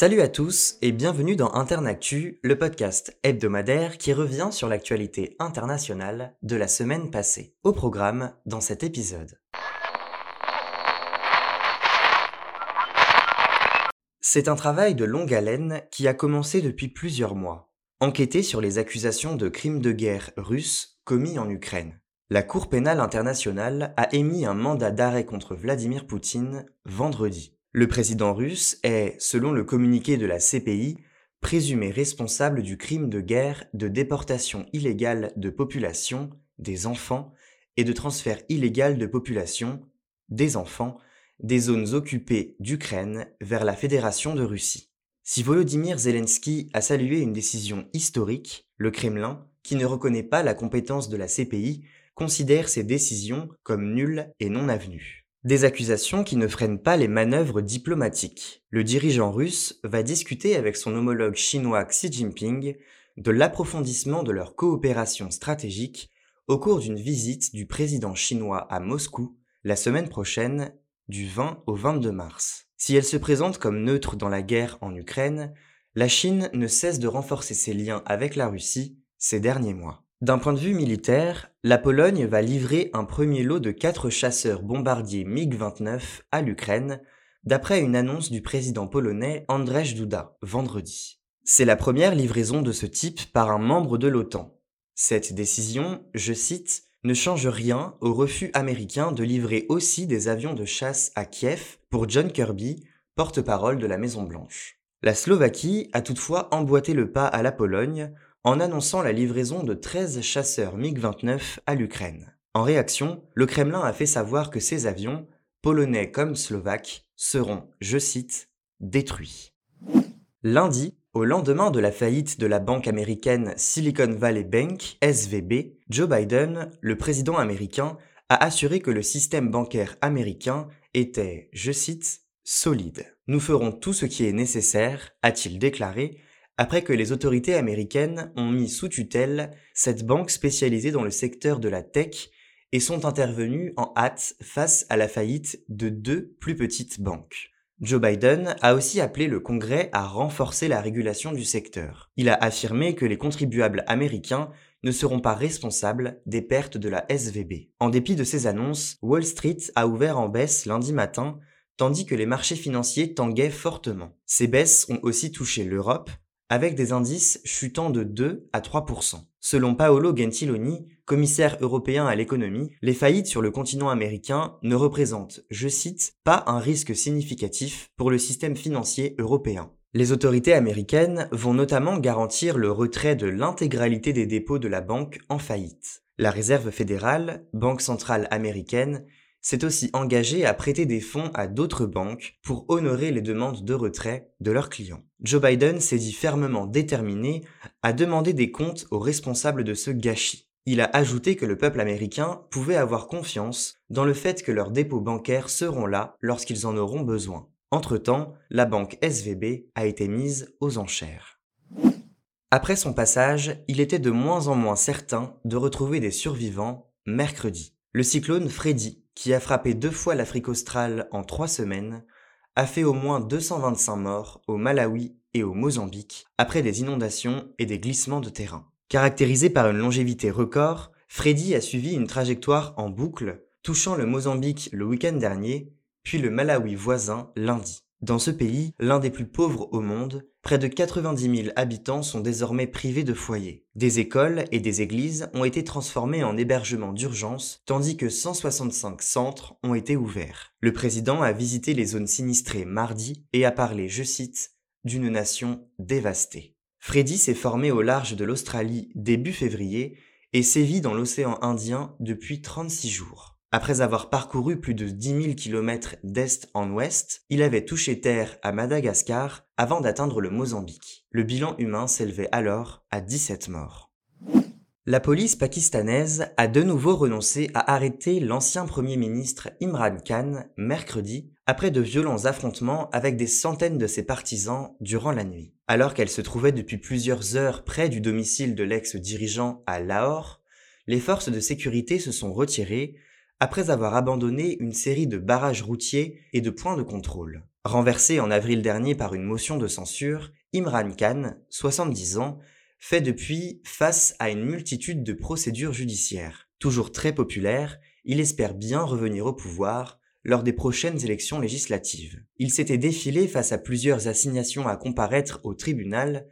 Salut à tous et bienvenue dans Internactu, le podcast hebdomadaire qui revient sur l'actualité internationale de la semaine passée. Au programme dans cet épisode. C'est un travail de longue haleine qui a commencé depuis plusieurs mois. Enquêter sur les accusations de crimes de guerre russes commis en Ukraine. La Cour pénale internationale a émis un mandat d'arrêt contre Vladimir Poutine vendredi. Le président russe est, selon le communiqué de la CPI, présumé responsable du crime de guerre de déportation illégale de population, des enfants, et de transfert illégal de population, des enfants, des zones occupées d'Ukraine vers la Fédération de Russie. Si Volodymyr Zelensky a salué une décision historique, le Kremlin, qui ne reconnaît pas la compétence de la CPI, considère ces décisions comme nulles et non avenues. Des accusations qui ne freinent pas les manœuvres diplomatiques. Le dirigeant russe va discuter avec son homologue chinois Xi Jinping de l'approfondissement de leur coopération stratégique au cours d'une visite du président chinois à Moscou la semaine prochaine du 20 au 22 mars. Si elle se présente comme neutre dans la guerre en Ukraine, la Chine ne cesse de renforcer ses liens avec la Russie ces derniers mois. D'un point de vue militaire, la Pologne va livrer un premier lot de quatre chasseurs bombardiers MiG-29 à l'Ukraine, d'après une annonce du président polonais Andrzej Duda vendredi. C'est la première livraison de ce type par un membre de l'OTAN. Cette décision, je cite, ne change rien au refus américain de livrer aussi des avions de chasse à Kiev pour John Kirby, porte-parole de la Maison Blanche. La Slovaquie a toutefois emboîté le pas à la Pologne en annonçant la livraison de 13 chasseurs MiG-29 à l'Ukraine. En réaction, le Kremlin a fait savoir que ces avions, polonais comme slovaques, seront, je cite, détruits. Lundi, au lendemain de la faillite de la banque américaine Silicon Valley Bank, SVB, Joe Biden, le président américain, a assuré que le système bancaire américain était, je cite, solide. Nous ferons tout ce qui est nécessaire, a-t-il déclaré, après que les autorités américaines ont mis sous tutelle cette banque spécialisée dans le secteur de la tech et sont intervenues en hâte face à la faillite de deux plus petites banques. Joe Biden a aussi appelé le Congrès à renforcer la régulation du secteur. Il a affirmé que les contribuables américains ne seront pas responsables des pertes de la SVB. En dépit de ces annonces, Wall Street a ouvert en baisse lundi matin, tandis que les marchés financiers tanguaient fortement. Ces baisses ont aussi touché l'Europe, avec des indices chutant de 2 à 3% Selon Paolo Gentiloni, commissaire européen à l'économie, les faillites sur le continent américain ne représentent, je cite, pas un risque significatif pour le système financier européen. Les autorités américaines vont notamment garantir le retrait de l'intégralité des dépôts de la banque en faillite. La Réserve fédérale, banque centrale américaine, s'est aussi engagé à prêter des fonds à d'autres banques pour honorer les demandes de retrait de leurs clients. Joe Biden s'est dit fermement déterminé à demander des comptes aux responsables de ce gâchis. Il a ajouté que le peuple américain pouvait avoir confiance dans le fait que leurs dépôts bancaires seront là lorsqu'ils en auront besoin. Entre-temps, la banque SVB a été mise aux enchères. Après son passage, il était de moins en moins certain de retrouver des survivants mercredi. Le cyclone Freddy, qui a frappé deux fois l'Afrique australe en trois semaines, a fait au moins 225 morts au Malawi et au Mozambique après des inondations et des glissements de terrain. Caractérisé par une longévité record, Freddy a suivi une trajectoire en boucle, touchant le Mozambique le week-end dernier, puis le Malawi voisin lundi. Dans ce pays, l'un des plus pauvres au monde, près de 90 000 habitants sont désormais privés de foyers. Des écoles et des églises ont été transformées en hébergements d'urgence, tandis que 165 centres ont été ouverts. Le président a visité les zones sinistrées mardi et a parlé, je cite, d'une nation dévastée. Freddy s'est formé au large de l'Australie début février et sévit dans l'océan Indien depuis 36 jours. Après avoir parcouru plus de 10 000 km d'est en ouest, il avait touché terre à Madagascar avant d'atteindre le Mozambique. Le bilan humain s'élevait alors à 17 morts. La police pakistanaise a de nouveau renoncé à arrêter l'ancien Premier ministre Imran Khan mercredi après de violents affrontements avec des centaines de ses partisans durant la nuit. Alors qu'elle se trouvait depuis plusieurs heures près du domicile de l'ex-dirigeant à Lahore, les forces de sécurité se sont retirées après avoir abandonné une série de barrages routiers et de points de contrôle. Renversé en avril dernier par une motion de censure, Imran Khan, 70 ans, fait depuis face à une multitude de procédures judiciaires. Toujours très populaire, il espère bien revenir au pouvoir lors des prochaines élections législatives. Il s'était défilé face à plusieurs assignations à comparaître au tribunal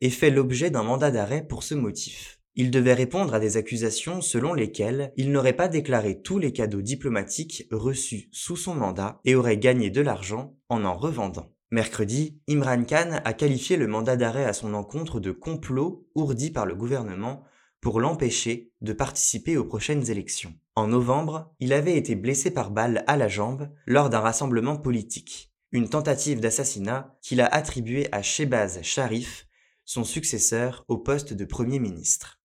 et fait l'objet d'un mandat d'arrêt pour ce motif. Il devait répondre à des accusations selon lesquelles il n'aurait pas déclaré tous les cadeaux diplomatiques reçus sous son mandat et aurait gagné de l'argent en en revendant. Mercredi, Imran Khan a qualifié le mandat d'arrêt à son encontre de complot ourdi par le gouvernement pour l'empêcher de participer aux prochaines élections. En novembre, il avait été blessé par balle à la jambe lors d'un rassemblement politique, une tentative d'assassinat qu'il a attribuée à Shebaz Sharif, son successeur au poste de Premier ministre.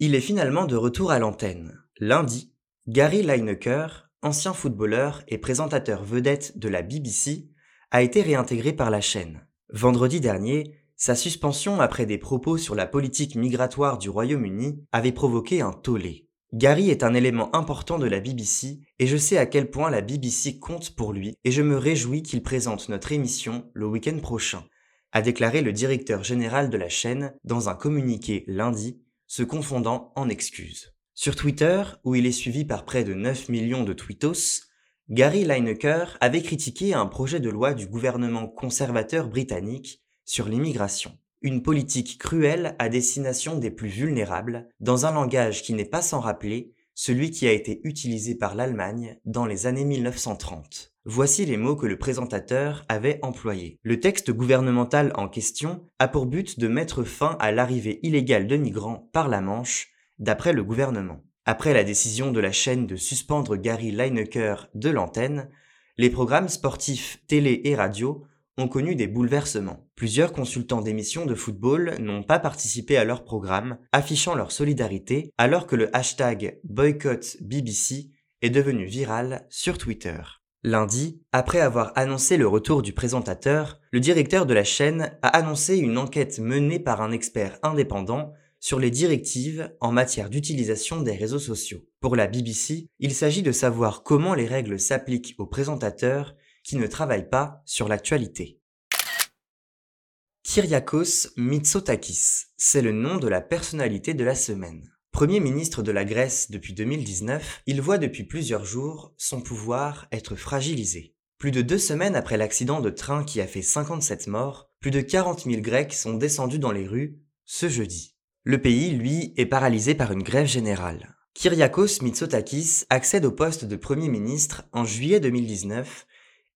Il est finalement de retour à l'antenne. Lundi, Gary Lineker, ancien footballeur et présentateur vedette de la BBC, a été réintégré par la chaîne. Vendredi dernier, sa suspension après des propos sur la politique migratoire du Royaume-Uni avait provoqué un tollé. Gary est un élément important de la BBC et je sais à quel point la BBC compte pour lui et je me réjouis qu'il présente notre émission le week-end prochain, a déclaré le directeur général de la chaîne dans un communiqué lundi, se confondant en excuses. Sur Twitter, où il est suivi par près de 9 millions de tweetos, Gary Lineker avait critiqué un projet de loi du gouvernement conservateur britannique sur l'immigration. Une politique cruelle à destination des plus vulnérables, dans un langage qui n'est pas sans rappeler celui qui a été utilisé par l'Allemagne dans les années 1930. Voici les mots que le présentateur avait employés. Le texte gouvernemental en question a pour but de mettre fin à l'arrivée illégale de migrants par la Manche, d'après le gouvernement. Après la décision de la chaîne de suspendre Gary Lineker de l'antenne, les programmes sportifs télé et radio ont connu des bouleversements. Plusieurs consultants d'émissions de football n'ont pas participé à leur programme, affichant leur solidarité, alors que le hashtag boycott BBC est devenu viral sur Twitter. Lundi, après avoir annoncé le retour du présentateur, le directeur de la chaîne a annoncé une enquête menée par un expert indépendant sur les directives en matière d'utilisation des réseaux sociaux. Pour la BBC, il s'agit de savoir comment les règles s'appliquent aux présentateurs qui ne travaillent pas sur l'actualité. Kyriakos Mitsotakis, c'est le nom de la personnalité de la semaine. Premier ministre de la Grèce depuis 2019, il voit depuis plusieurs jours son pouvoir être fragilisé. Plus de deux semaines après l'accident de train qui a fait 57 morts, plus de 40 000 Grecs sont descendus dans les rues ce jeudi. Le pays, lui, est paralysé par une grève générale. Kyriakos Mitsotakis accède au poste de Premier ministre en juillet 2019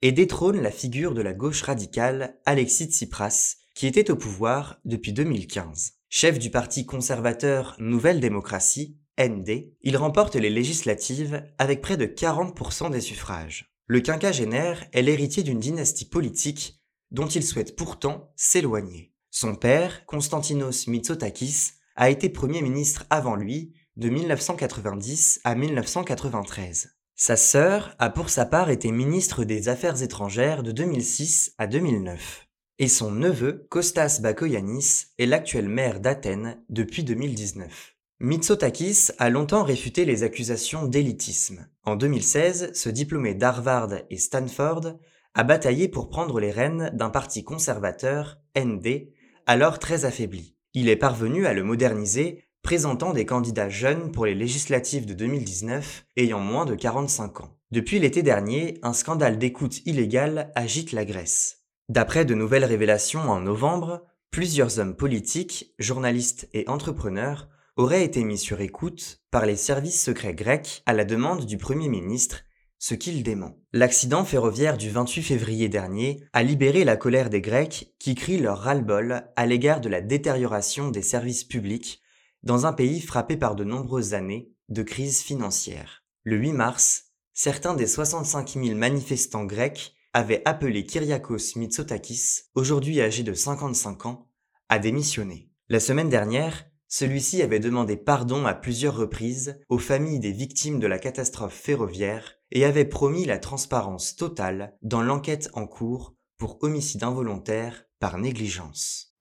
et détrône la figure de la gauche radicale Alexis Tsipras, qui était au pouvoir depuis 2015. Chef du parti conservateur Nouvelle Démocratie, ND, il remporte les législatives avec près de 40% des suffrages. Le quinquagénaire est l'héritier d'une dynastie politique dont il souhaite pourtant s'éloigner. Son père, Konstantinos Mitsotakis, a été Premier ministre avant lui, de 1990 à 1993. Sa sœur a pour sa part été ministre des Affaires étrangères de 2006 à 2009. Et son neveu, Kostas Bakoyannis, est l'actuel maire d'Athènes depuis 2019. Mitsotakis a longtemps réfuté les accusations d'élitisme. En 2016, ce diplômé d'Harvard et Stanford a bataillé pour prendre les rênes d'un parti conservateur, ND, alors très affaibli. Il est parvenu à le moderniser, présentant des candidats jeunes pour les législatives de 2019 ayant moins de 45 ans. Depuis l'été dernier, un scandale d'écoute illégale agite la Grèce. D'après de nouvelles révélations en novembre, plusieurs hommes politiques, journalistes et entrepreneurs auraient été mis sur écoute par les services secrets grecs à la demande du Premier ministre ce qu'il dément. L'accident ferroviaire du 28 février dernier a libéré la colère des Grecs qui crient leur ras-le-bol à l'égard de la détérioration des services publics dans un pays frappé par de nombreuses années de crise financière. Le 8 mars, certains des 65 000 manifestants grecs avaient appelé Kyriakos Mitsotakis, aujourd'hui âgé de 55 ans, à démissionner. La semaine dernière, celui-ci avait demandé pardon à plusieurs reprises aux familles des victimes de la catastrophe ferroviaire et avait promis la transparence totale dans l'enquête en cours pour homicide involontaire par négligence.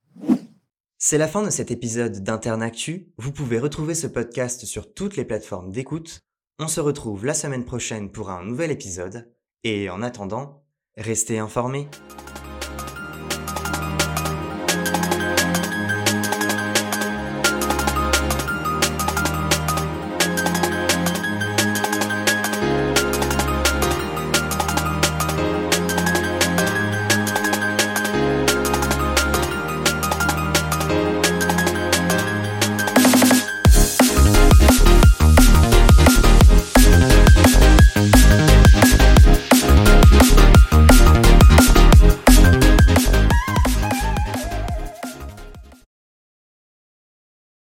C'est la fin de cet épisode d'Internactu. Vous pouvez retrouver ce podcast sur toutes les plateformes d'écoute. On se retrouve la semaine prochaine pour un nouvel épisode. Et en attendant, Restez informés